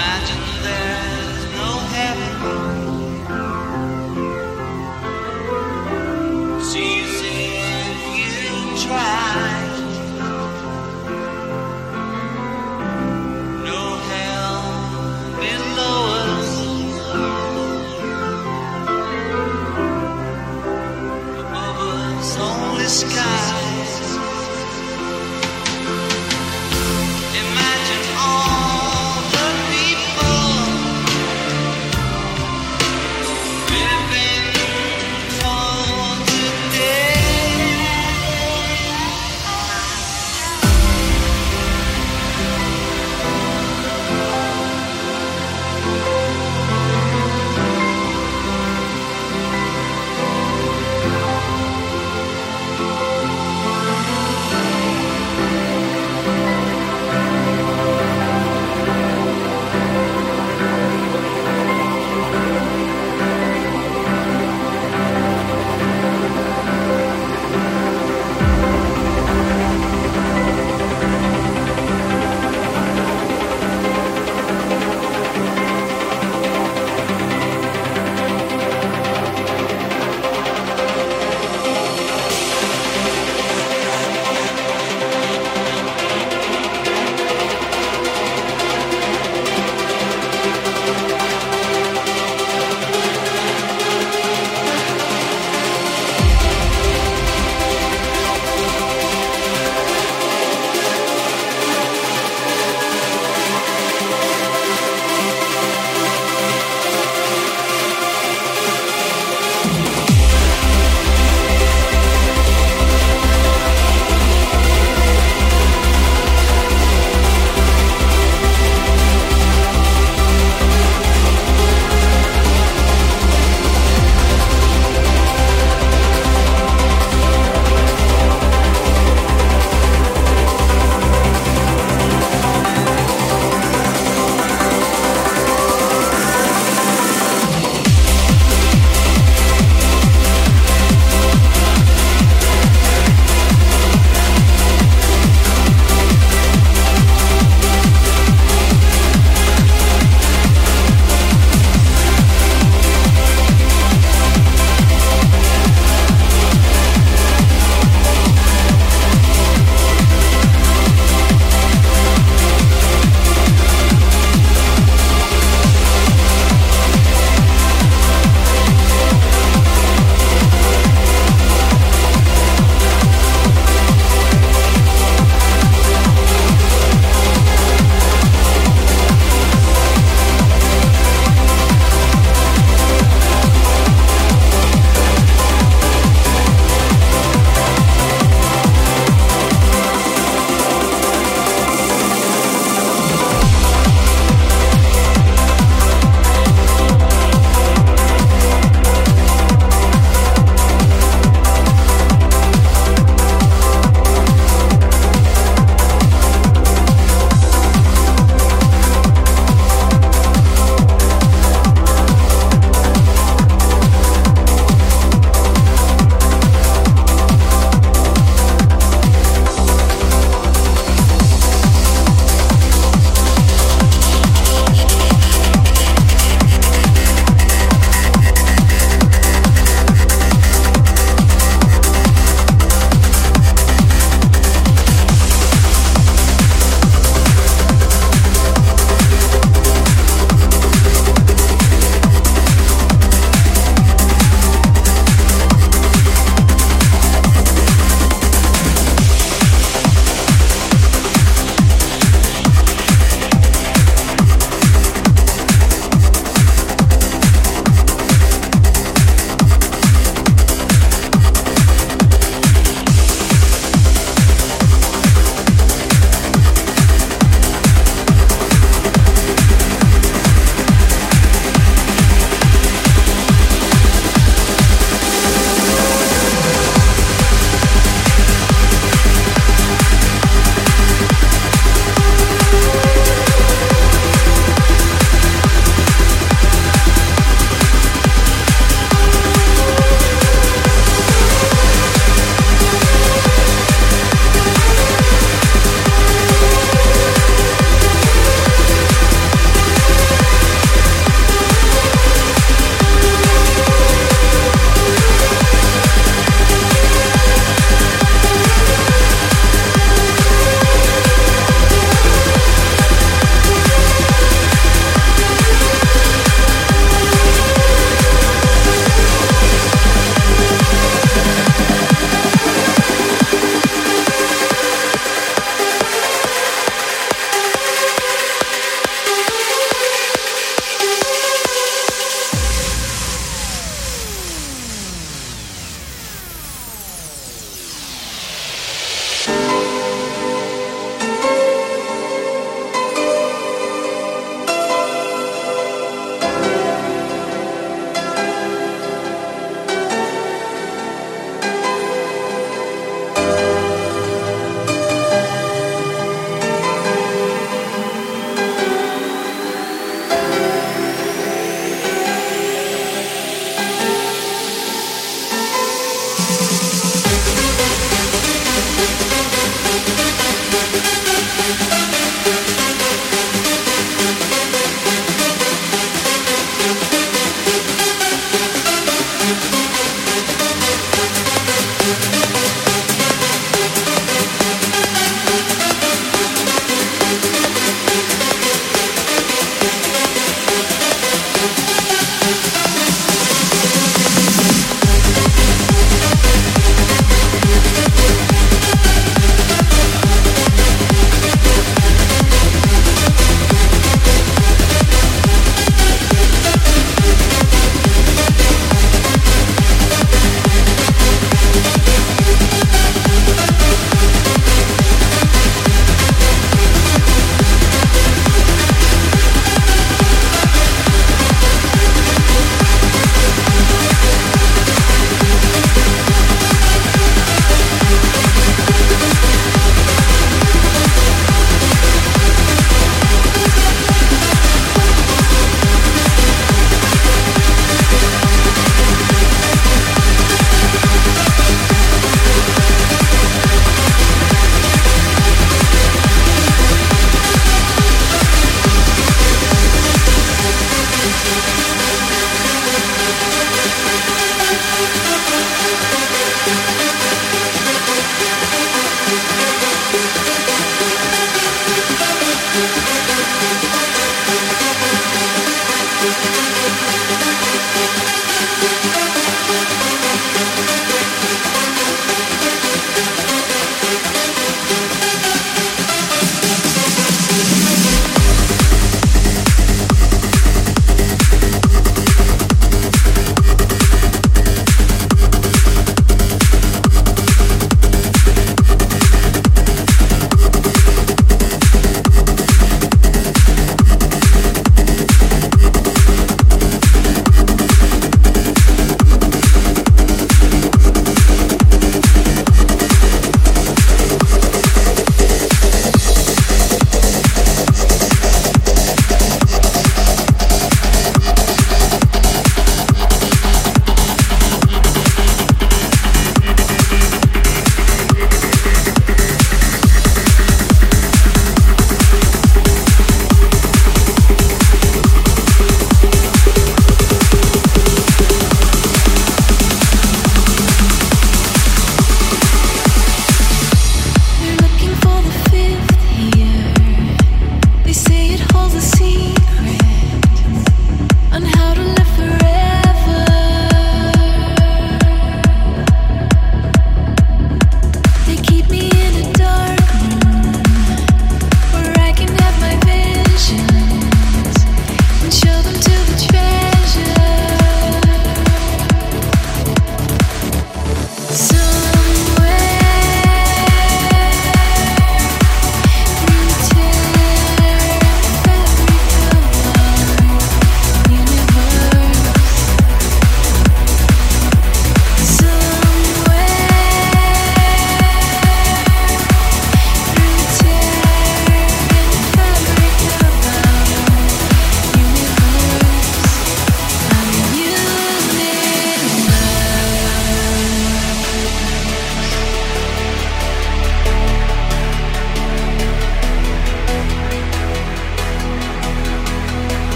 imagine there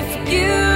if you